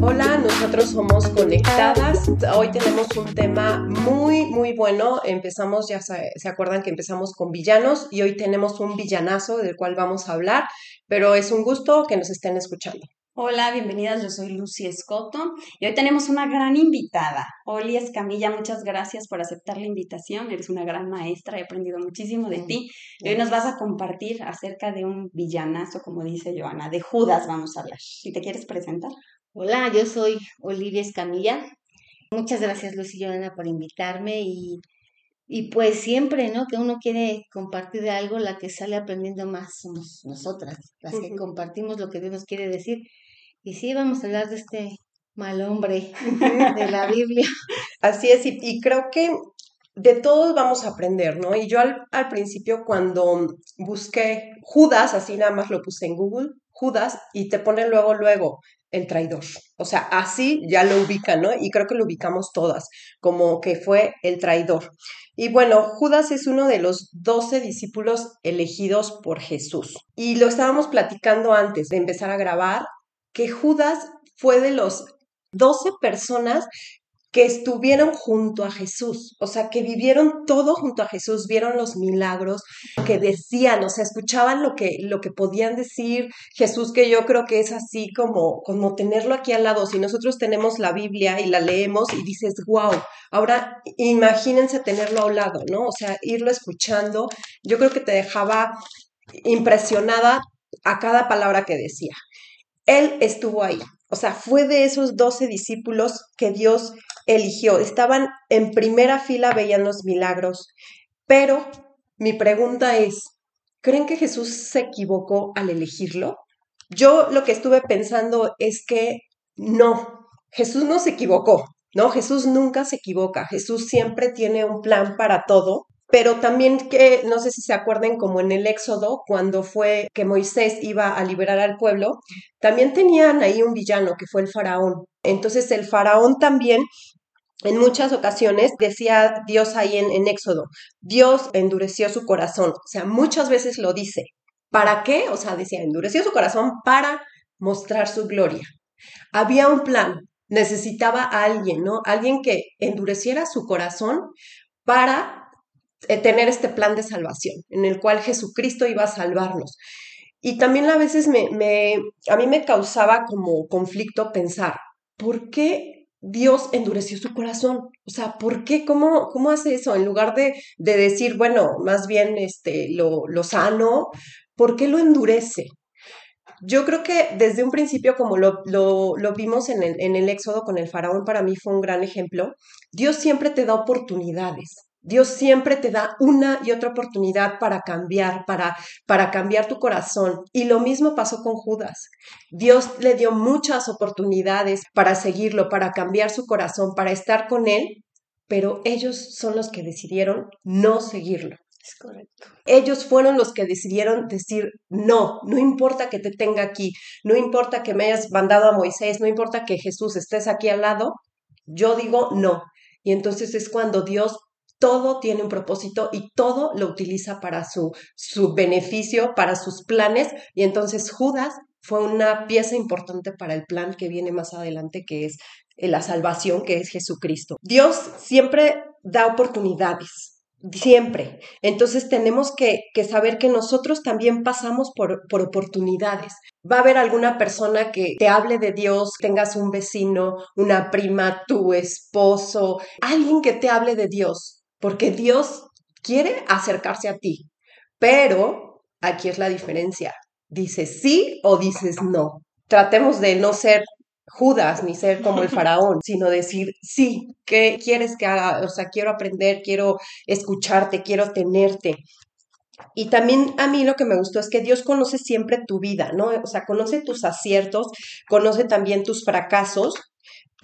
Hola, nosotros somos Conectadas. Hoy tenemos un tema muy, muy bueno. Empezamos, ya se, se, acuerdan que empezamos con villanos y hoy tenemos un villanazo del cual vamos a hablar, pero es un gusto que nos estén escuchando. Hola, bienvenidas. Yo soy Lucy Escoto y hoy tenemos una gran invitada. Oli Escamilla, muchas gracias por aceptar la invitación. Eres una gran maestra, he aprendido muchísimo de ti. Y hoy nos vas a compartir acerca de un villanazo, como dice Joana, de Judas vamos a hablar. Si te quieres presentar. Hola, yo soy Olivia Escamilla. Muchas gracias Lucy y Joana por invitarme y, y pues siempre, ¿no? Que uno quiere compartir de algo, la que sale aprendiendo más somos nosotras, las que compartimos lo que Dios nos quiere decir. Y sí, vamos a hablar de este mal hombre de la Biblia. Así es, y, creo que de todos vamos a aprender, ¿no? Y yo al, al, principio cuando busqué Judas, así nada más lo puse en Google, Judas, y te pone luego, luego el traidor. O sea, así ya lo ubican, ¿no? Y creo que lo ubicamos todas, como que fue el traidor. Y bueno, Judas es uno de los doce discípulos elegidos por Jesús. Y lo estábamos platicando antes de empezar a grabar que Judas fue de los doce personas que estuvieron junto a Jesús, o sea, que vivieron todo junto a Jesús, vieron los milagros, que decían, o sea, escuchaban lo que, lo que podían decir Jesús, que yo creo que es así como, como tenerlo aquí al lado. Si nosotros tenemos la Biblia y la leemos y dices, wow, ahora imagínense tenerlo a un lado, ¿no? O sea, irlo escuchando, yo creo que te dejaba impresionada a cada palabra que decía. Él estuvo ahí. O sea, fue de esos doce discípulos que Dios eligió. Estaban en primera fila, veían los milagros. Pero mi pregunta es, ¿creen que Jesús se equivocó al elegirlo? Yo lo que estuve pensando es que no, Jesús no se equivocó, ¿no? Jesús nunca se equivoca, Jesús siempre tiene un plan para todo pero también que no sé si se acuerden como en el Éxodo, cuando fue que Moisés iba a liberar al pueblo, también tenían ahí un villano que fue el faraón. Entonces el faraón también en muchas ocasiones decía Dios ahí en, en, Éxodo, Dios endureció su corazón, o sea, muchas veces lo dice. ¿Para qué? O sea, decía, endureció su corazón para mostrar su gloria. Había un plan, necesitaba a alguien, ¿no? Alguien que endureciera su corazón para tener este plan de salvación en el cual Jesucristo iba a salvarnos. Y también a veces me, me, a mí me causaba como conflicto pensar, ¿por qué Dios endureció su corazón? O sea, ¿por qué? ¿Cómo, cómo hace eso? En lugar de, de decir, bueno, más bien este, lo, lo sano, ¿por qué lo endurece? Yo creo que desde un principio, como lo, lo, lo vimos en el, en el Éxodo con el faraón, para mí fue un gran ejemplo, Dios siempre te da oportunidades. Dios siempre te da una y otra oportunidad para cambiar, para, para cambiar tu corazón. Y lo mismo pasó con Judas. Dios le dio muchas oportunidades para seguirlo, para cambiar su corazón, para estar con él, pero ellos son los que decidieron no seguirlo. Es correcto. Ellos fueron los que decidieron decir, no, no importa que te tenga aquí, no importa que me hayas mandado a Moisés, no importa que Jesús estés aquí al lado, yo digo no. Y entonces es cuando Dios todo tiene un propósito y todo lo utiliza para su, su beneficio, para sus planes. Y entonces Judas fue una pieza importante para el plan que viene más adelante, que es eh, la salvación, que es Jesucristo. Dios siempre da oportunidades. Siempre. Entonces tenemos que, que, saber que nosotros también pasamos por, por oportunidades. Va a haber alguna persona que te hable de Dios, tengas un vecino, una prima, tu esposo, alguien que te hable de Dios porque Dios quiere acercarse a ti, pero aquí es la diferencia. Dices sí o dices no. Tratemos de no ser Judas ni ser como el faraón, sino decir, sí, ¿qué quieres que haga? O sea, quiero aprender, quiero escucharte, quiero tenerte. Y también a mí lo que me gustó es que Dios conoce siempre tu vida, ¿no? O sea, conoce tus aciertos, conoce también tus fracasos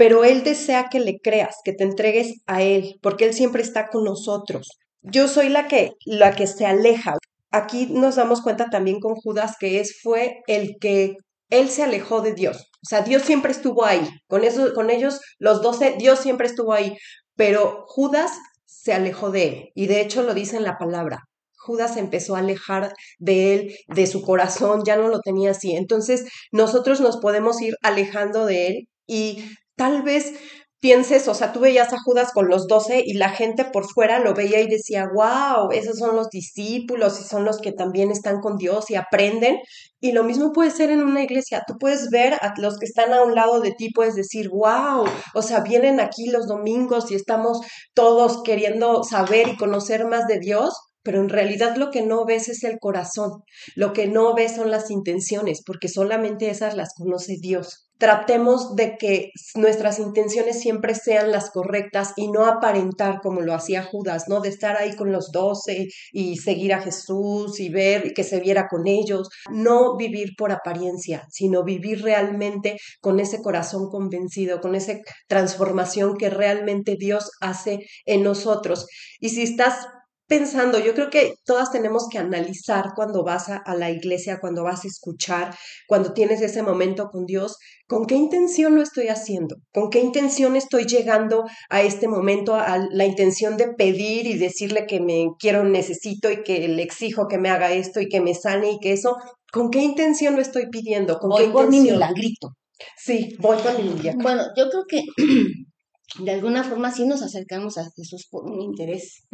pero Él desea que le creas, que te entregues a Él, porque Él siempre está con nosotros. Yo soy la que, la que se aleja. Aquí nos damos cuenta también con Judas que es, fue el que Él se alejó de Dios. O sea, Dios siempre estuvo ahí. Con, eso, con ellos, los doce, Dios siempre estuvo ahí. Pero Judas se alejó de él. Y de hecho lo dice en la palabra. Judas empezó a alejar de él, de su corazón, ya no lo tenía así. Entonces nosotros nos podemos ir alejando de él y tal vez pienses, o sea, tú veías a Judas con los doce y la gente por fuera lo veía y decía, wow, esos son los discípulos y son los que también están con Dios y aprenden. Y lo mismo puede ser en una iglesia. Tú puedes ver a los que están a un lado de ti, puedes decir, wow, o sea, vienen aquí los domingos y estamos todos queriendo saber y conocer más de Dios, pero en realidad lo que no ves es el corazón, lo que no ves son las intenciones, porque solamente esas las conoce Dios. Tratemos de que nuestras intenciones siempre sean las correctas y no aparentar como lo hacía Judas, ¿no? De estar ahí con los doce y seguir a Jesús y ver que se viera con ellos. No vivir por apariencia, sino vivir realmente con ese corazón convencido, con esa transformación que realmente Dios hace en nosotros. Y si estás pensando, yo creo que todas tenemos que analizar cuando vas a, la iglesia, cuando vas a escuchar, cuando tienes ese momento con Dios, con qué intención lo estoy haciendo, con qué intención estoy llegando a este momento, a la intención de pedir y decirle que me quiero, necesito y que le exijo que me haga esto y que me sane y que eso, ¿con qué intención lo estoy pidiendo? ¿Con voy qué por mi milagrito. Sí, voy con mi. Bueno, yo creo que de alguna forma sí nos acercamos a Jesús por un interés.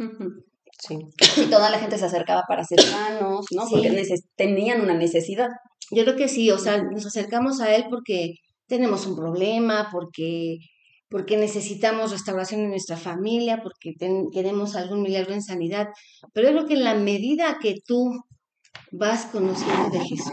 Sí. Y toda la gente se acercaba para ser sanos, ¿no? Porque tenían una necesidad. Yo creo que sí, o sea, nos acercamos a Él porque tenemos un problema, porque, porque necesitamos restauración en nuestra familia, porque queremos algún milagro en sanidad. Pero yo creo que en la medida que tú vas conociendo de Jesús,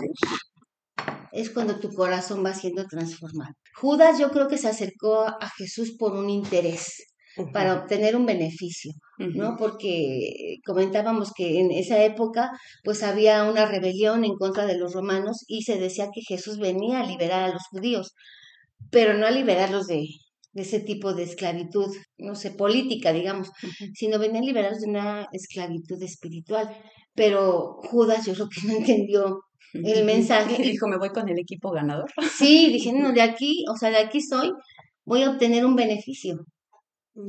es cuando tu corazón va siendo transformado. Judas yo creo que se acercó a Jesús por un interés para obtener un beneficio, ¿no? Porque comentábamos que en esa época pues había una rebelión en contra de los romanos y se decía que Jesús venía a liberar a los judíos, pero no a liberarlos de, ese tipo de esclavitud, no sé, política, digamos, sino venía a liberarlos de una esclavitud espiritual. Pero Judas yo creo que no entendió el mensaje. Y dijo, me voy con el equipo ganador. Sí, dije, no, de aquí, o sea, de aquí soy, voy a obtener un beneficio.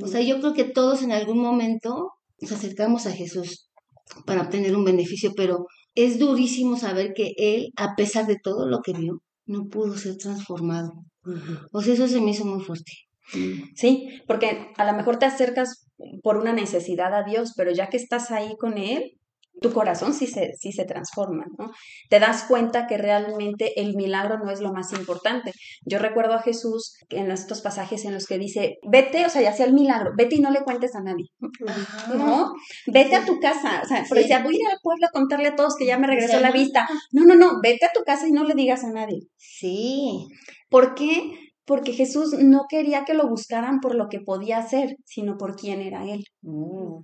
O sea, yo creo que todos en algún momento nos acercamos a Jesús para obtener un beneficio, pero es durísimo saber que Él, a pesar de todo lo que vio, no pudo ser transformado. O sea, eso se me hizo muy fuerte. Sí, porque a lo mejor te acercas por una necesidad a Dios, pero ya que estás ahí con Él, tu corazón sí se, sí se transforma, ¿no? Te das cuenta que realmente el milagro no es lo más importante. Yo recuerdo a Jesús en estos pasajes en los que dice, vete, o sea, ya sea el milagro, vete y no le cuentes a nadie, ¿no? Vete a tu casa, o sea, porque decía, voy a ir al pueblo a contarle a todos que ya me regresó la vista. No, no, no, vete a tu casa y no le digas a nadie. Sí. ¿Por qué? Porque Jesús no quería que lo buscaran por lo que podía hacer, sino por quién era Él. Mm.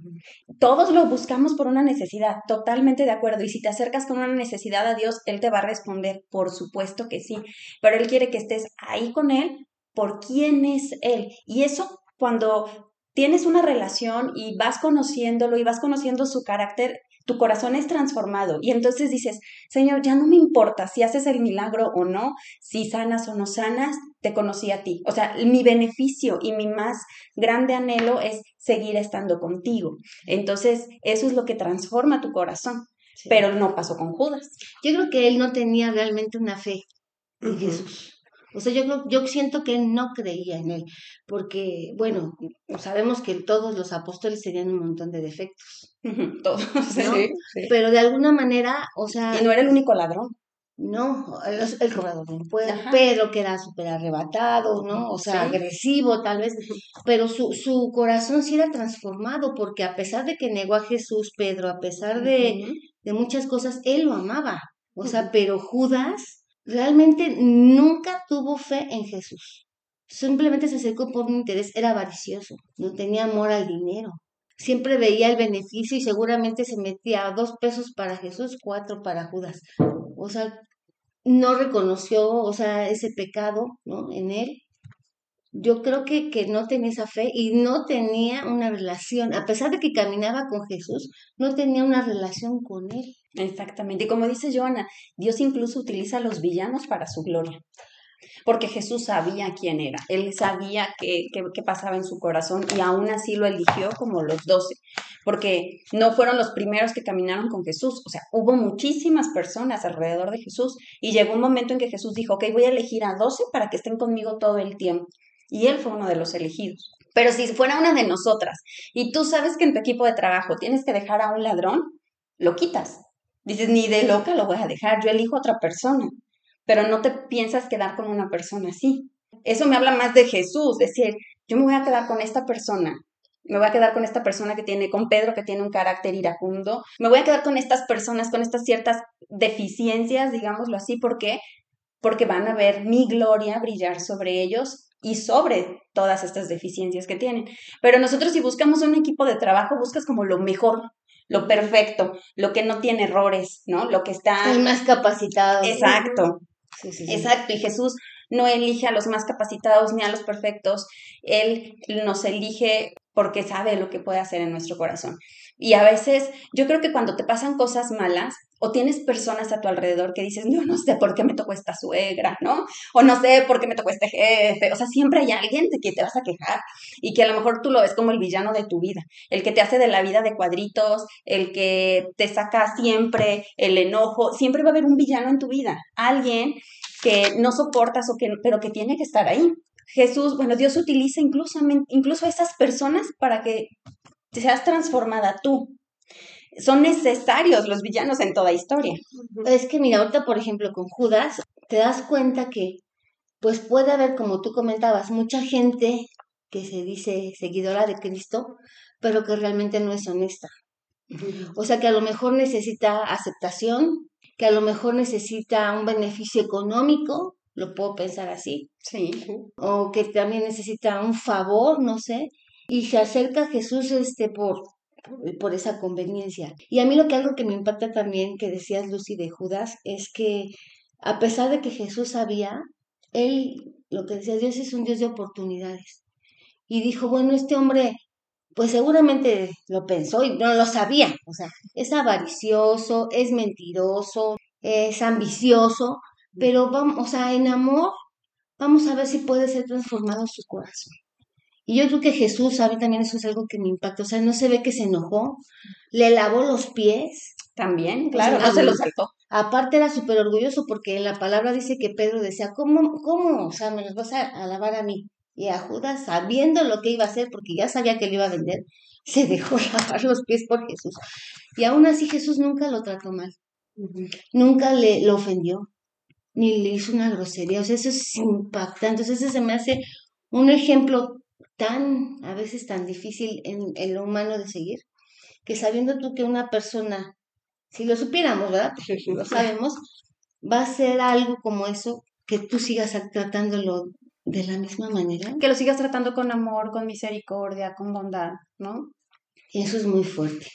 Todos lo buscamos por una necesidad, totalmente de acuerdo. Y si te acercas con una necesidad a Dios, Él te va a responder, por supuesto que sí, pero Él quiere que estés ahí con Él por quién es Él. Y eso cuando tienes una relación y vas conociéndolo y vas conociendo su carácter, tu corazón es transformado y entonces dices, Señor, ya no me importa si haces el milagro o no, si sanas o no sanas, te conocí a ti. O sea, mi beneficio y mi más grande anhelo es seguir estando contigo. Entonces, eso es lo que transforma tu corazón. Pero no pasó con Judas. Yo creo que él no tenía realmente una fe en Jesús. O sea, yo, yo siento que él no creía en él, porque, bueno, sabemos que todos los apóstoles tenían un montón de defectos. todos, Pero de alguna manera, o sea... Y no era el único ladrón. No, el, el cobrador de Pedro que era súper arrebatado, ¿no? O sea, agresivo tal vez, pero su, su corazón sí era transformado porque a pesar de que negó a Jesús, Pedro, a pesar de, de muchas cosas, él lo amaba. O sea, pero Judas realmente nunca tuvo fe en Jesús. Simplemente se acercó por un interés, era avaricioso, no tenía amor al dinero. Siempre veía el beneficio y seguramente se metía dos pesos para Jesús, cuatro para Judas. O sea, no reconoció, o sea, ese pecado, ¿no? En él. Yo creo que, que no tenía esa fe y no tenía una relación, a pesar de que caminaba con Jesús, no tenía una relación con él. Exactamente. Y como dice Joana, Dios incluso utiliza a los villanos para su gloria. Porque Jesús sabía quién era, él sabía qué, qué, pasaba en su corazón y aún así lo eligió como los doce, porque no fueron los primeros que caminaron con Jesús, o sea, hubo muchísimas personas alrededor de Jesús y llegó un momento en que Jesús dijo, ok, voy a elegir a doce para que estén conmigo todo el tiempo. Y él fue uno de los elegidos. Pero si fuera una de nosotras y tú sabes que en tu equipo de trabajo tienes que dejar a un ladrón, lo quitas. Dices, ni de loca lo voy a dejar, yo elijo a otra persona pero no te piensas quedar con una persona así. Eso me habla más de Jesús, decir, yo me voy a quedar con esta persona, me voy a quedar con esta persona que tiene, con Pedro que tiene un carácter iracundo, me voy a quedar con estas personas, con estas ciertas deficiencias, digámoslo así, ¿por qué? Porque van a ver mi gloria brillar sobre ellos y sobre todas estas deficiencias que tienen. Pero nosotros si buscamos un equipo de trabajo, buscas como lo mejor, lo perfecto, lo que no tiene errores, ¿no? Lo que está... El más capacitado. Exacto. Exacto, y Jesús no elige a los más capacitados ni a los perfectos, Él nos elige porque sabe lo que puede hacer en nuestro corazón. Y a veces yo creo que cuando te pasan cosas malas o tienes personas a tu alrededor que dices, no, no sé por qué me tocó esta suegra, ¿no? O no sé por qué me tocó este jefe. O sea, siempre hay alguien de quien te vas a quejar y que a lo mejor tú lo ves como el villano de tu vida, el que te hace de la vida de cuadritos, el que te saca siempre el enojo. Siempre va a haber un villano en tu vida, alguien que no soportas o que, pero que tiene que estar ahí. Jesús, bueno, Dios utiliza incluso, incluso a esas personas para que seas transformada tú. Son necesarios los villanos en toda historia. Es que mira, ahorita por ejemplo con Judas, te das cuenta que pues puede haber, como tú comentabas, mucha gente que se dice seguidora de Cristo, pero que realmente no es honesta. O sea que a lo mejor necesita aceptación, que a lo mejor necesita un beneficio económico, lo puedo pensar así. Sí. O que también necesita un favor, no sé, y se acerca a Jesús este por por esa conveniencia. Y a mí lo que algo que me impacta también que decías Lucy de Judas es que a pesar de que Jesús sabía, él lo que decía Dios es un Dios de oportunidades. Y dijo, bueno, este hombre pues seguramente lo pensó y no lo sabía, o sea, es avaricioso, es mentiroso, es ambicioso, pero vamos, o sea, en amor, vamos a ver si puede ser transformado su corazón. Y yo creo que Jesús, sabe también eso es algo que me impacta, o sea, no se ve que se enojó, le lavó los pies. También, claro, no se los saltó. Aparte era súper orgulloso porque la palabra dice que Pedro decía, ¿cómo, cómo? O sea, me los vas a, lavar a mí. Y a Judas, sabiendo lo que iba a hacer, porque ya sabía que lo iba a vender, se dejó lavar los pies por Jesús. Y aún así Jesús nunca lo trató mal. Nunca le lo ofendió, ni le hizo una grosería. O sea, eso es impactante. Entonces, ese se me hace un ejemplo tan, a veces tan difícil en, en, lo humano de seguir, que sabiendo tú que una persona, si lo supiéramos, ¿verdad? Lo sabemos, va a ser algo como eso, que tú sigas tratándolo de la misma manera. Que lo sigas tratando con amor, con misericordia, con bondad, ¿no? Y eso es muy fuerte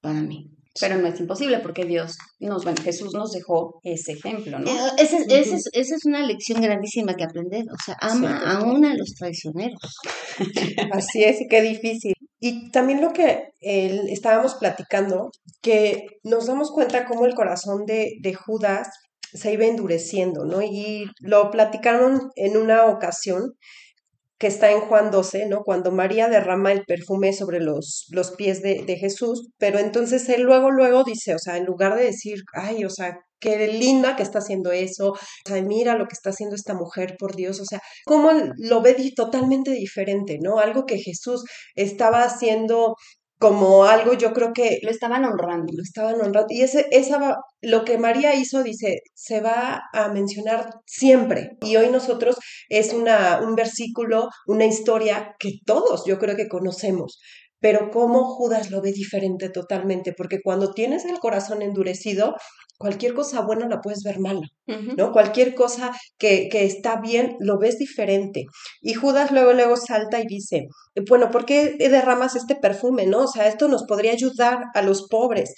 para mí. Pero no es imposible porque Dios nos, bueno, Jesús nos dejó ese ejemplo, ¿no? Eh, esa es, es, una lección grandísima que aprender, o sea, ama aún a los traicioneros. Así es, y qué difícil. Y también lo que estábamos platicando, que nos damos cuenta cómo el corazón de, de Judas se iba endureciendo, ¿no? Y lo platicaron en una ocasión que está en Juan 12, ¿no? Cuando María derrama el perfume sobre los, los pies de, de, Jesús, pero entonces él luego, luego dice, o sea, en lugar de decir, ay, o sea, qué linda que está haciendo eso, o sea, mira lo que está haciendo esta mujer, por Dios, o sea, cómo lo ve totalmente diferente, ¿no? Algo que Jesús estaba haciendo como algo, yo creo que... Lo estaban honrando. Lo estaban honrando. Y ese, esa, lo que María hizo, dice, se va a mencionar siempre. Y hoy nosotros es una, un versículo, una historia que todos yo creo que conocemos. Pero cómo Judas lo ve diferente totalmente, porque cuando tienes el corazón endurecido, cualquier cosa buena la puedes ver mala, ¿no? Cualquier cosa que, que, está bien lo ves diferente. Y Judas luego, luego salta y dice, bueno, ¿por qué derramas este perfume, no? O sea, esto nos podría ayudar a los pobres,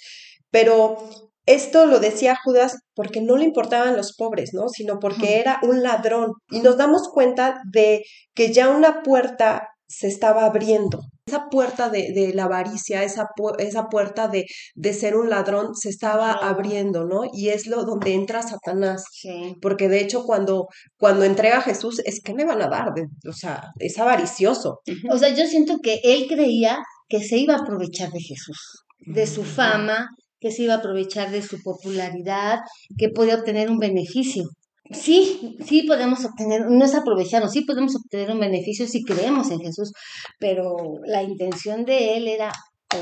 pero esto lo decía Judas porque no le importaban los pobres, ¿no? Sino porque era un ladrón. Y nos damos cuenta de que ya una puerta se estaba abriendo. Esa puerta de, de la avaricia, esa, esa puerta de, de, ser un ladrón se estaba abriendo, ¿no? Y es lo donde entra Satanás. Sí. Porque de hecho cuando, cuando entrega a Jesús, es que me van a dar, o sea, es avaricioso. O sea, yo siento que él creía que se iba a aprovechar de Jesús, de su fama, que se iba a aprovechar de su popularidad, que podía obtener un beneficio. Sí, sí podemos obtener, no es aprovecharnos, sí podemos obtener un beneficio si creemos en Jesús, pero la intención de él era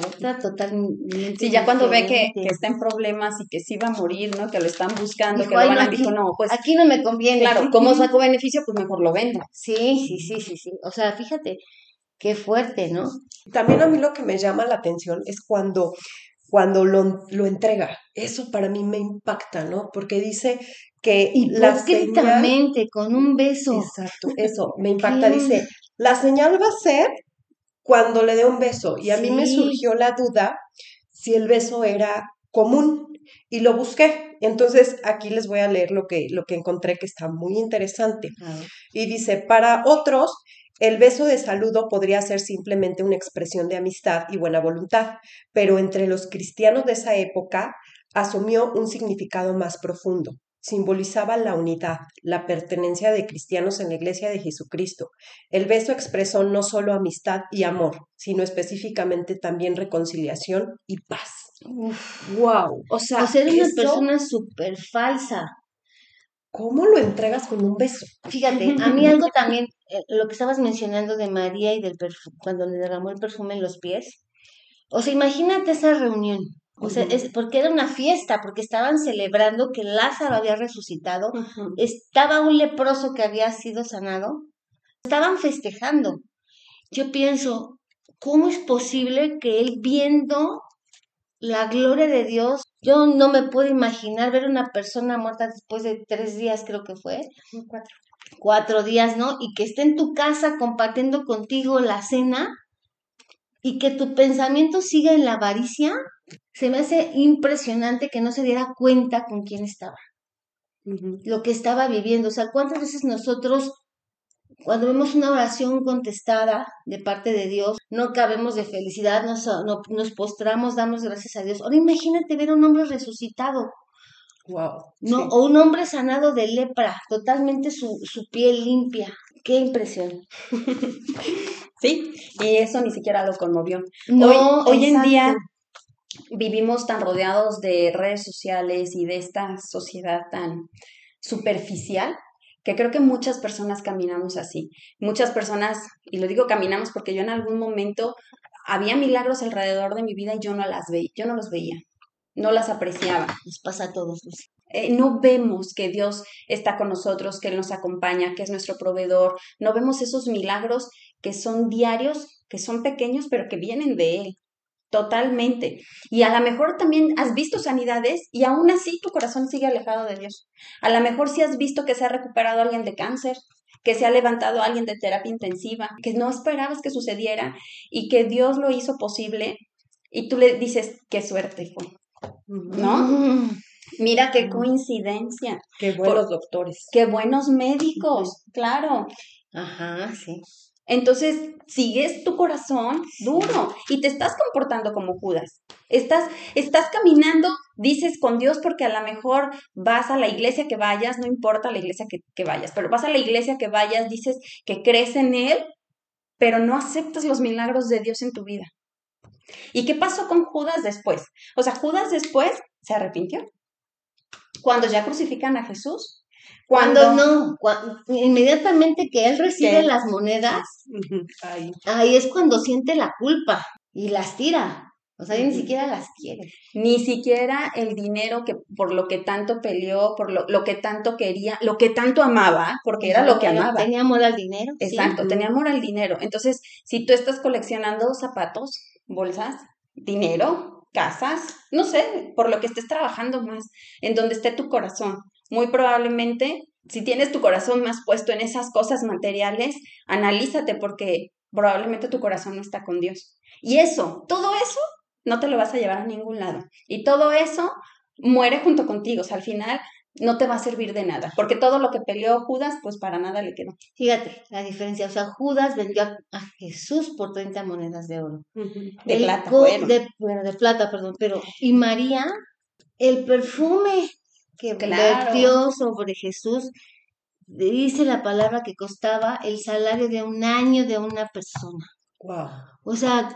otra totalmente. Sí, ya cuando ve que, está en problemas y que sí va a morir, ¿no? Que lo están buscando, que lo van a aquí, no, pues. Aquí no me conviene. Claro, ¿cómo saco beneficio? Pues mejor lo vendo. Sí, sí, sí, sí, sí. O sea, fíjate, qué fuerte, ¿no? También a mí lo que me llama la atención es cuando cuando lo, lo, entrega. Eso para mí me impacta, ¿no? Porque dice que la señal... con un beso. Exacto, eso me impacta. Dice, la señal va a ser cuando le dé un beso. Y a mí me surgió la duda si el beso era común y lo busqué. Entonces, aquí les voy a leer lo que, lo que encontré que está muy interesante. Y dice, para otros, el beso de saludo podría ser simplemente una expresión de amistad y buena voluntad, pero entre los cristianos de esa época asumió un significado más profundo. Simbolizaba la unidad, la pertenencia de cristianos en la iglesia de Jesucristo. El beso expresó no solo amistad y amor, sino específicamente también reconciliación y paz. wow. O sea, ser una persona súper falsa. ¿Cómo lo entregas con un beso? Fíjate, a mí algo también, eh, lo que estabas mencionando de María y del perfume, cuando le derramó el perfume en los pies. O sea, imagínate esa reunión. O sea, es porque era una fiesta, porque estaban celebrando que Lázaro había resucitado, estaba un leproso que había sido sanado, estaban festejando. Yo pienso, ¿cómo es posible que él viendo la gloria de Dios. Yo no me puedo imaginar ver una persona muerta después de tres días, creo que fue. Cuatro. Cuatro días, ¿no? Y que esté en tu casa compartiendo contigo la cena y que tu pensamiento siga en la avaricia. Se me hace impresionante que no se diera cuenta con quién estaba, lo que estaba viviendo. O sea, ¿cuántas veces nosotros cuando vemos una oración contestada de parte de Dios, no cabemos de felicidad, nos, nos postramos, damos gracias a Dios. Ahora imagínate ver a un hombre resucitado. Wow. No, o un hombre sanado de lepra, totalmente su, su piel limpia. Qué impresión. sí, y eso ni siquiera lo conmovió. No, hoy, hoy en día vivimos tan rodeados de redes sociales y de esta sociedad tan superficial que creo que muchas personas caminamos así. Muchas personas, y lo digo caminamos porque yo en algún momento había milagros alrededor de mi vida y yo no las veía, yo no los veía, no las apreciaba. Nos pasa a todos. Eh, no vemos que Dios está con nosotros, que Él nos acompaña, que es nuestro proveedor. No vemos esos milagros que son diarios, que son pequeños, pero que vienen de Él. Totalmente. Y a lo mejor también has visto sanidades y aún así tu corazón sigue alejado de Dios. A lo mejor sí has visto que se ha recuperado alguien de cáncer, que se ha levantado alguien de terapia intensiva, que no esperabas que sucediera y que Dios lo hizo posible y tú le dices, qué suerte fue. ¿No? Mira qué coincidencia. Qué buenos doctores. Qué buenos médicos, claro. Ajá, sí. Entonces, sigues tu corazón duro y te estás comportando como Judas. Estás, estás caminando, dices con Dios porque a lo mejor vas a la iglesia que vayas, no importa la iglesia que, que vayas, pero vas a la iglesia que vayas, dices que crees en Él, pero no aceptas los milagros de Dios en tu vida. ¿Y qué pasó con Judas después? O sea, Judas después se arrepintió. Cuando ya crucifican a Jesús, cuando no, inmediatamente que él recibe las monedas, ahí. es cuando siente la culpa y las tira. O sea, ni siquiera las quiere. Ni siquiera el dinero que por lo que tanto peleó, por lo, lo que tanto quería, lo que tanto amaba, porque era lo que amaba. Tenía amor al dinero. Exacto, tenía amor al dinero. Entonces, si tú estás coleccionando zapatos, bolsas, dinero, casas, no sé, por lo que estés trabajando más, en donde esté tu corazón, muy probablemente, si tienes tu corazón más puesto en esas cosas materiales, analízate porque probablemente tu corazón no está con Dios. Y eso, todo eso, no te lo vas a llevar a ningún lado. Y todo eso muere junto contigo. O sea, al final no te va a servir de nada, porque todo lo que peleó Judas, pues para nada le quedó. Fíjate, la diferencia, o sea, Judas vendió a, a Jesús por 30 monedas de oro. De El plata, de, bueno, de plata, perdón, pero y María, el perfume que Claro. vertió sobre Jesús, dice la palabra que costaba el salario de un año de una persona. Wow, O sea,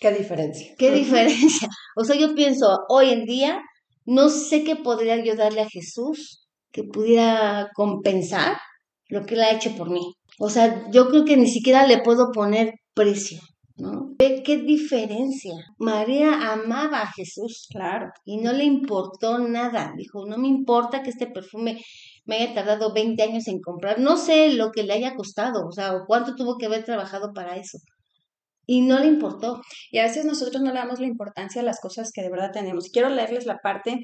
qué diferencia. qué diferencia. O sea, yo pienso, hoy en día, no sé qué podría yo darle a Jesús que pudiera compensar lo que él ha hecho por mí. O sea, yo creo que ni siquiera le puedo poner precio, ¿no? Ve qué diferencia. María amaba a Jesús Claro. y no le importó nada. Dijo, no me importa que este perfume me haya tardado 20 años en comprar. No sé lo que le haya costado, o sea, o cuánto tuvo que haber trabajado para eso. Y no le importó. Y a veces nosotros no le damos la importancia a las cosas que de verdad tenemos. Quiero leerles la parte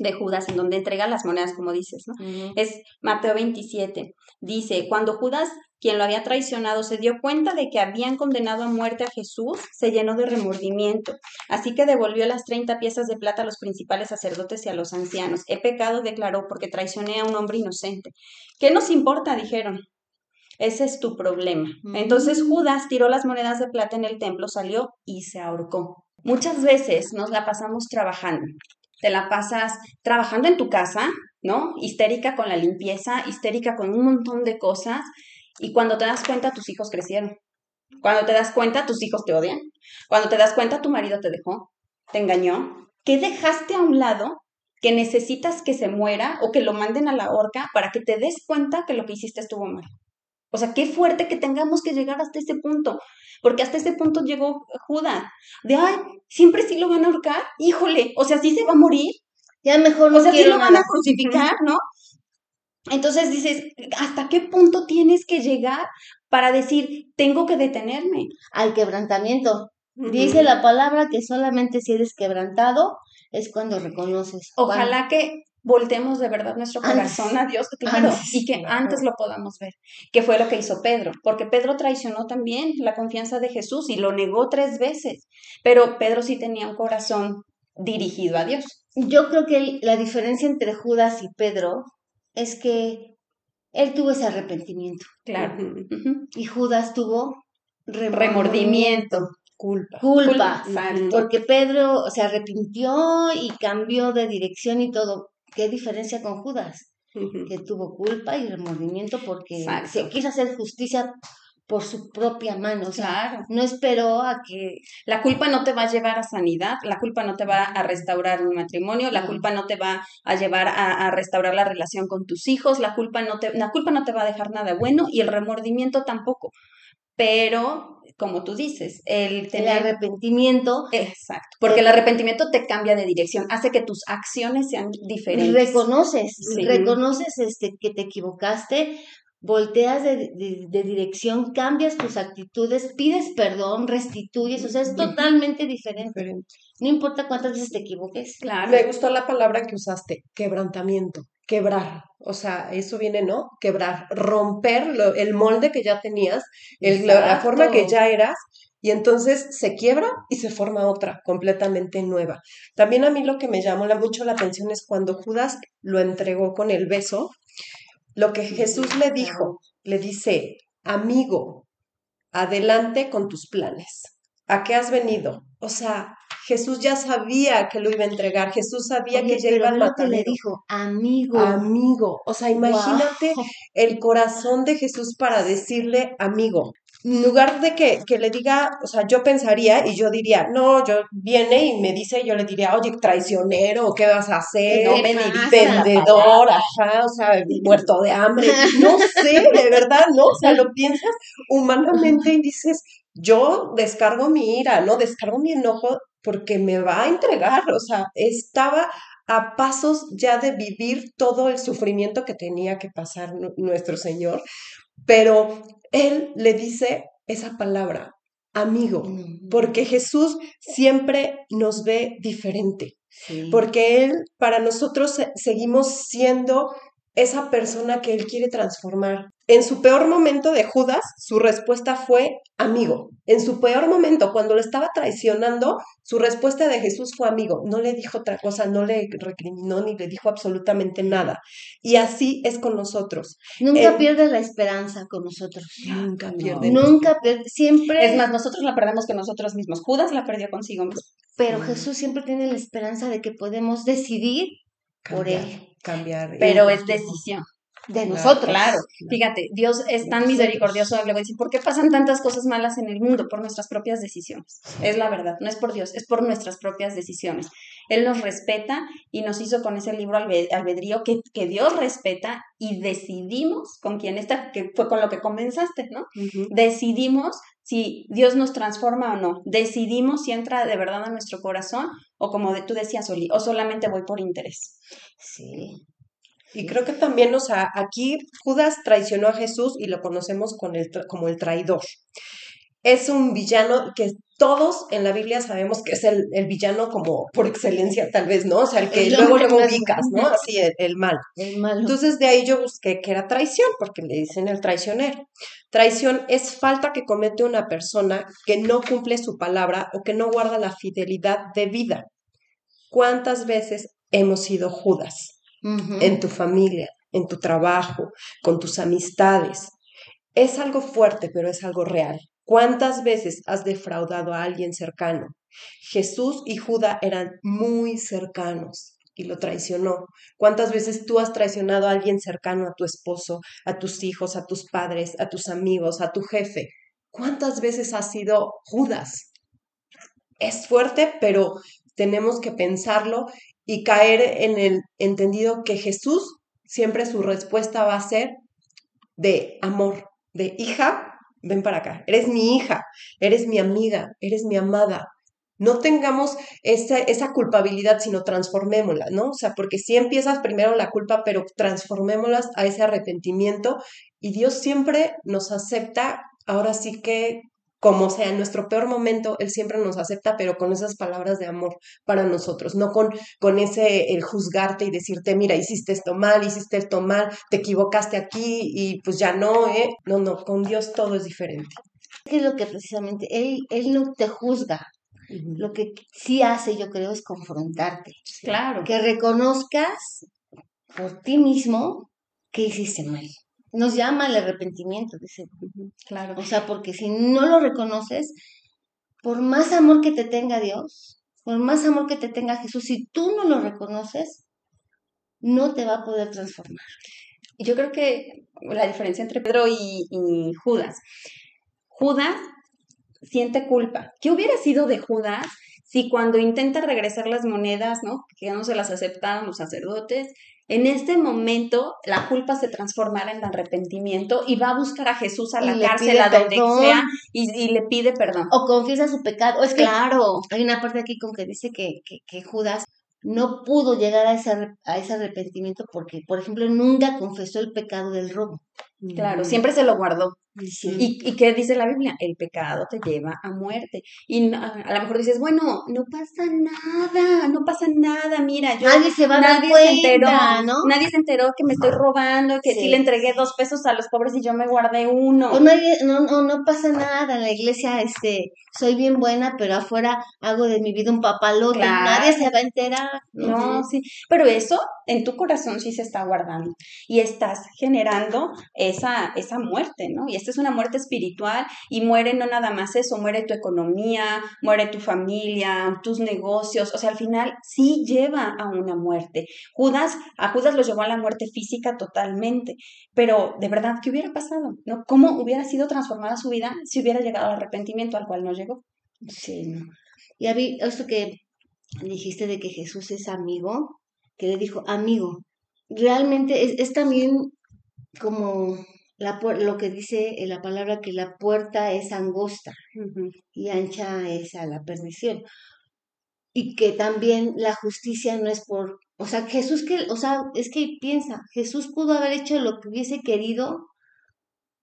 de Judas en donde entrega las monedas, como dices, ¿no? Es Mateo 27. Dice, cuando Judas, quien lo había traicionado, se dio cuenta de que habían condenado a muerte a Jesús, se llenó de remordimiento. Así que devolvió las 30 piezas de plata a los principales sacerdotes y a los ancianos. He pecado, declaró, porque traicioné a un hombre inocente. ¿Qué nos importa? dijeron. Ese es tu problema. Entonces. Judas tiró las monedas de plata en el templo, salió y se ahorcó. Muchas veces nos la pasamos trabajando. Te la pasas trabajando en tu casa, ¿no? Histérica con la limpieza, histérica con un montón de cosas. Y cuando te das cuenta, tus hijos crecieron. Cuando te das cuenta, tus hijos te odian. Cuando te das cuenta, tu marido te dejó, te engañó. ¿Qué dejaste a un lado que necesitas que se muera o que lo manden a la horca para que te des cuenta que lo que hiciste estuvo mal? O sea, qué fuerte que tengamos que llegar hasta ese punto, porque hasta ese punto llegó Judas, de, ay, siempre sí lo van a ahorcar, híjole, o sea, sí se va a morir, Ya mejor no o sea, sí lo van a crucificar, ¿no? Entonces dices, ¿hasta qué punto tienes que llegar para decir, tengo que detenerme? Al quebrantamiento. Dice la palabra que solamente si eres quebrantado es cuando reconoces. Ojalá que voltemos de verdad nuestro Antes. corazón a Dios, claro, Antes, y que antes lo podamos ver, que fue lo que hizo Pedro, porque Pedro traicionó también la confianza de Jesús y lo negó tres veces, pero Pedro sí tenía un corazón dirigido a Dios. Yo creo que la diferencia entre Judas y Pedro es que él tuvo ese arrepentimiento Claro. Y Judas tuvo Remordimiento. Culpa. culpa. Porque Pedro se arrepintió y cambió de dirección y todo. ¿Qué diferencia con Judas? Que tuvo culpa y remordimiento porque Exacto. se quiso hacer justicia por su propia mano. O sea, Claro. no esperó a que La culpa no te va a llevar a sanidad, la culpa no te va a restaurar un matrimonio, la culpa no te va a llevar a, a restaurar la relación con tus hijos, la culpa, no te, la culpa no te va a dejar nada bueno y el remordimiento tampoco. Pero, como tú dices, el el arrepentimiento Exacto, porque el arrepentimiento te cambia de dirección, hace que tus acciones sean diferentes. reconoces, Sí. reconoces este que te equivocaste, volteas de, de- de dirección, cambias tus actitudes, pides perdón, restituyes, o sea, es totalmente diferente. Diferente. No importa cuántas veces te equivoques. Claro. Me gustó la palabra que usaste, quebrantamiento, quebrar. O sea, eso viene, ¿no? Quebrar, romper lo- el molde que ya tenías, el- la, la forma que ya eras, y entonces se quiebra y se forma otra, completamente nueva. También a mí lo que me llamó la- mucho la atención es cuando Judas lo entregó con el beso, lo que Jesús le dijo, le dice, amigo, adelante con tus planes. ¿A qué has venido? O sea, Jesús ya sabía que lo iba a entregar, Jesús sabía Oye, que ya iba a matar. le dijo, amigo. Amigo, o sea, imagínate el corazón de Jesús para decirle amigo. En lugar de que, que le diga, o sea, yo pensaría y yo diría, no, yo viene y me dice, yo le diría, oye, traicionero, ¿qué vas a hacer? Vendedor, ajá, o sea, muerto de hambre, no sé, de verdad, ¿no? O sea, lo piensas humanamente y dices, yo descargo mi ira, ¿no? Descargo mi enojo porque me va a entregar, o sea, estaba a pasos ya de vivir todo el sufrimiento que tenía que pasar nu- nuestro Señor, pero Él le dice esa palabra, amigo, porque Jesús siempre nos ve diferente sí. porque Él, para nosotros, se- seguimos siendo esa persona que él quiere transformar. En su peor momento de Judas, su respuesta fue amigo. En su peor momento, cuando lo estaba traicionando, su respuesta de Jesús fue amigo. No le dijo otra cosa, no le recriminó ni le dijo absolutamente nada. Y así es con nosotros. Nunca El- pierde la esperanza con nosotros. Nunca No. pierde. Nunca pierde, siempre. Es más, nosotros la perdemos con nosotros mismos. Judas la perdió consigo mismo. pero Mm. Jesús siempre tiene la esperanza de que podemos decidir por él, cambiar. Pero es decisión. de nosotros. Claro, fíjate, Dios es tan misericordioso, le voy a decir, ¿por qué pasan tantas cosas malas en el mundo? Por nuestras propias decisiones. Es la verdad, no es por Dios, es por nuestras propias decisiones. Él nos respeta y nos hizo con ese libro albe- albedrío que, que Dios respeta y decidimos con quién está, que fue con lo que comenzaste, ¿no? Decidimos si Dios nos transforma o no. Decidimos si entra de verdad a nuestro corazón o como de- tú decías, Oli, o solamente voy por interés. Sí. Y creo que también, o sea, aquí Judas traicionó a Jesús y lo conocemos con el, tra- como el traidor. Es un villano que todos en la Biblia sabemos que es el, el villano como por excelencia, tal vez, ¿no? O sea, el que El luego más- ubicas, ¿no? Así, el, el mal. El malo. Entonces de ahí yo busqué que era traición, porque le dicen el traicionero. Traición es falta que comete una persona que no cumple su palabra o que no guarda la fidelidad de vida. ¿Cuántas veces hemos sido Judas? En tu familia, en tu trabajo, con tus amistades. Es algo fuerte, pero es algo real. ¿Cuántas veces has defraudado a alguien cercano? Jesús y Judá eran muy cercanos y lo traicionó. ¿Cuántas veces tú has traicionado a alguien cercano, a tu esposo, a tus hijos, a tus padres, a tus amigos, a tu jefe? ¿Cuántas veces has sido Judas? Es fuerte, pero tenemos que pensarlo y caer en el entendido que Jesús siempre su respuesta va a ser de amor, de hija, ven para acá, eres mi hija, eres mi amiga, eres mi amada. No tengamos esa, esa culpabilidad, sino transformémosla, ¿no? O sea, porque si empiezas primero la culpa, pero transformémoslas a ese arrepentimiento y Dios siempre nos acepta, ahora sí que como sea, en nuestro peor momento, Él siempre nos acepta, pero con esas palabras de amor para nosotros, no con, con ese el juzgarte y decirte, mira, hiciste esto mal, hiciste esto mal, te equivocaste aquí y pues ya no, ¿eh? No, no, con Dios todo es diferente. ¿Qué es lo que precisamente él, él no te juzga? Lo que sí hace, yo creo, es confrontarte. Claro. Que reconozcas por ti mismo que hiciste mal. Nos llama el arrepentimiento, dice. Claro. O sea, porque si no lo reconoces, por más amor que te tenga Dios, por más amor que te tenga Jesús, si tú no lo reconoces, no te va a poder transformar. Yo creo que la diferencia entre Pedro y, y Judas. Judas siente culpa. ¿Qué hubiera sido de Judas si cuando intenta regresar las monedas, ¿no? Que ya no se las aceptaban los sacerdotes, en este momento la culpa se transformara en arrepentimiento y va a buscar a Jesús a la cárcel, a donde perdón. sea, y, y le pide perdón. O confiesa su pecado. Es que Claro. hay una parte aquí con que dice que, que, que Judas no pudo llegar a ese, a ese arrepentimiento porque, por ejemplo, nunca confesó el pecado del robo. Claro, siempre se lo guardó. Sí. ¿Y, ¿Y qué dice la Biblia? El pecado te lleva a muerte. Y no- a lo mejor dices, bueno, no pasa nada, no pasa nada, mira, yo Nadie se va a dar nadie cuenta, se enteró, ¿no? nadie se enteró que me estoy robando, que sí. Sí. le entregué dos pesos a los pobres y yo me guardé uno. O nadie, no, no, no pasa nada la iglesia, este, soy bien buena, pero afuera hago de mi vida un papalote, Claro. nadie se va a enterar. No, sí, pero eso en tu corazón sí se está guardando y estás generando esa, esa muerte, ¿no? Y esta es una muerte espiritual y muere no nada más eso, muere tu economía, muere tu familia, tus negocios, o sea, al final sí lleva a una muerte. Judas, a Judas lo llevó a la muerte física totalmente, pero de verdad, ¿qué hubiera pasado? ¿No? ¿Cómo hubiera sido transformada su vida si hubiera llegado al arrepentimiento al cual no llegó? Sí, no. Y a mí, esto que dijiste de que Jesús es amigo, que le dijo amigo, realmente es, es también como la, lo que dice en la palabra que la puerta es angosta y ancha es a la perdición. Y que también la justicia no es por, o sea, Jesús que, o sea, es que piensa, Jesús pudo haber hecho lo que hubiese querido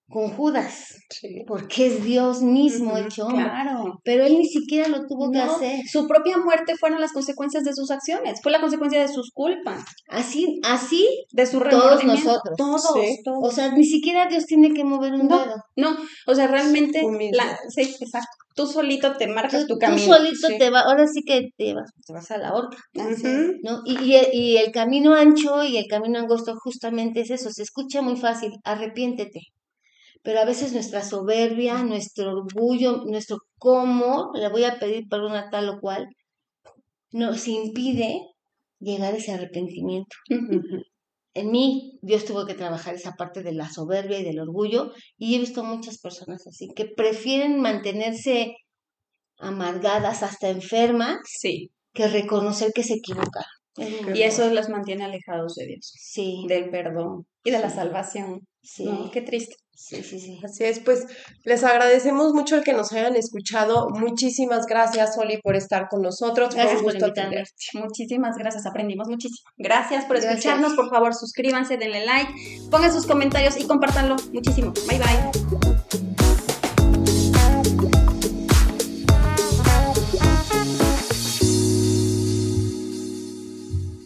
con Judas, Sí. porque es Dios mismo hecho hombre. Claro. Pero él ni siquiera lo tuvo que hacer. Su propia muerte fueron las consecuencias de sus acciones, fue la consecuencia de sus culpas, Así, así, de su Todos nosotros. Todos, Sí. todos. o sea, ni siquiera Dios tiene que mover un No. dedo. No, o sea, realmente, la, sí, exacto. Tú solito te marcas Tú, tu tú camino. solito sí. te vas, ahora sí que te vas, te vas a la horca. ¿no? Y, y, y el camino ancho y el camino angosto justamente es eso, se escucha muy fácil, arrepiéntete. Pero a veces nuestra soberbia, nuestro orgullo, nuestro cómo, le voy a pedir perdón a tal o cual, nos impide llegar a ese arrepentimiento. En mí, Dios tuvo que trabajar esa parte de la soberbia y del orgullo, y he visto muchas personas así, que prefieren mantenerse amargadas, hasta enfermas, Sí, que reconocer que se equivocaron. y eso los mantiene alejados de Dios, Sí, del perdón y de la salvación. sí, No, qué triste. Sí, sí, sí. Así es, pues les agradecemos mucho el que nos hayan escuchado. Muchísimas gracias, Oli, por estar con nosotros. Gracias por atenderte. Muchísimas gracias, aprendimos muchísimo. Gracias por Gracias. escucharnos, por favor suscríbanse, denle like, pongan sus comentarios y compártanlo muchísimo. Bye bye.